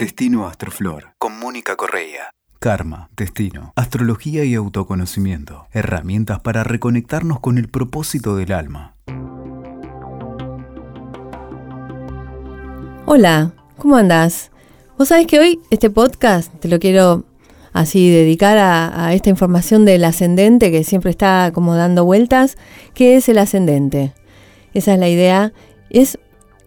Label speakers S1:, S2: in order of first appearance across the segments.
S1: Destino Astroflor, con Mónica Correa. Karma, destino, astrología y autoconocimiento. Herramientas para reconectarnos con el propósito del alma.
S2: Hola, ¿cómo andás? Vos sabés que hoy este podcast te lo quiero así dedicar a, a, esta información del ascendente que siempre está como dando vueltas. ¿Qué es el ascendente? Esa es la idea. Es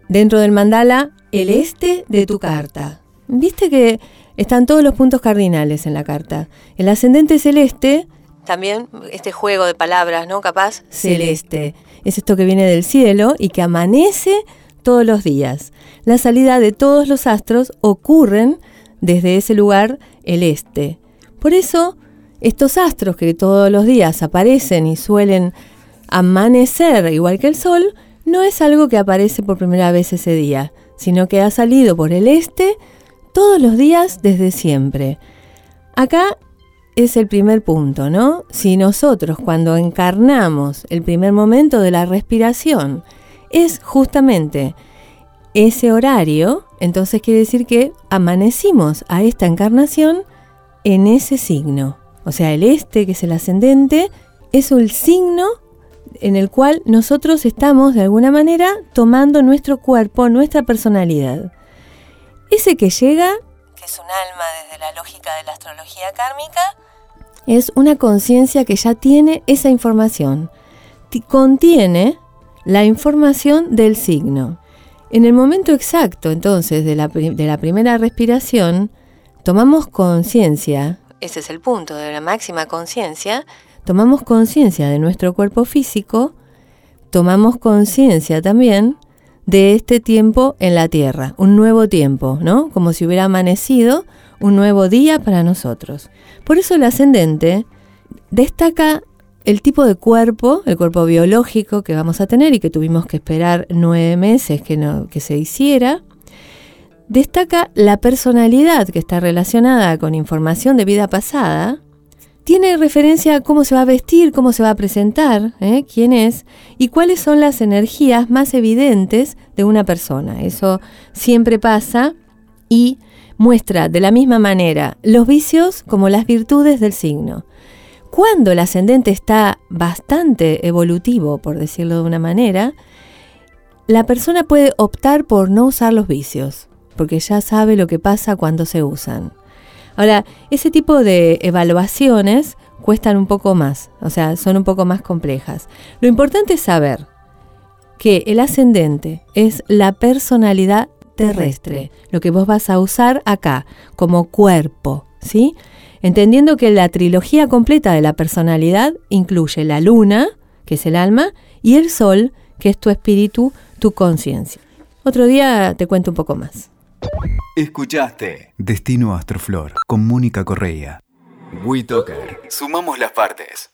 S2: dentro del mandala el este de tu carta. Viste que están todos los puntos cardinales en la carta. El ascendente celeste, también este juego de palabras, ¿no? Capaz, celeste. Es esto que viene del cielo y que amanece todos los días. La salida de todos los astros ocurren desde ese lugar, el este. Por eso, estos astros que todos los días aparecen y suelen amanecer igual que el sol, no es algo que aparece por primera vez ese día, sino que ha salido por el este todos los días desde siempre. Acá es el primer punto, ¿no? Si nosotros cuando encarnamos el primer momento de la respiración es justamente ese horario, entonces quiere decir que amanecimos a esta encarnación en ese signo. O sea, el este, que es el ascendente, es el signo en el cual nosotros estamos de alguna manera tomando nuestro cuerpo, nuestra personalidad. Ese que llega, que es un alma desde la lógica de la astrología kármica, es una conciencia que ya tiene esa información. Contiene la información del signo. En el momento exacto, entonces, de la, de la primera respiración, tomamos conciencia, ese es el punto de la máxima conciencia, tomamos conciencia de nuestro cuerpo físico, tomamos conciencia también de este tiempo en la Tierra, un nuevo tiempo, ¿no? Como si hubiera amanecido un nuevo día para nosotros. Por eso el ascendente destaca el tipo de cuerpo, el cuerpo biológico que vamos a tener y que tuvimos que esperar nueve meses que, que se hiciera. Destaca la personalidad que está relacionada con información de vida pasada, tiene referencia a cómo se va a vestir, cómo se va a presentar, ¿eh? quién es y cuáles son las energías más evidentes de una persona. Eso siempre pasa y muestra de la misma manera los vicios como las virtudes del signo. Cuando el ascendente está bastante evolutivo, por decirlo de una manera, la persona puede optar por no usar los vicios, porque ya sabe lo que pasa cuando se usan. Ahora, ese tipo de evaluaciones cuestan un poco más, o sea, son un poco más complejas. Lo importante es saber que el ascendente es la personalidad terrestre, lo que vos vas a usar acá como cuerpo, ¿sí? Entendiendo que la trilogía completa de la personalidad incluye la luna, que es el alma, y el sol, que es tu espíritu, tu conciencia. Otro día te cuento un poco más.
S1: Escuchaste Destino Astroflor con Mónica Correa. WeToker. Sumamos las partes.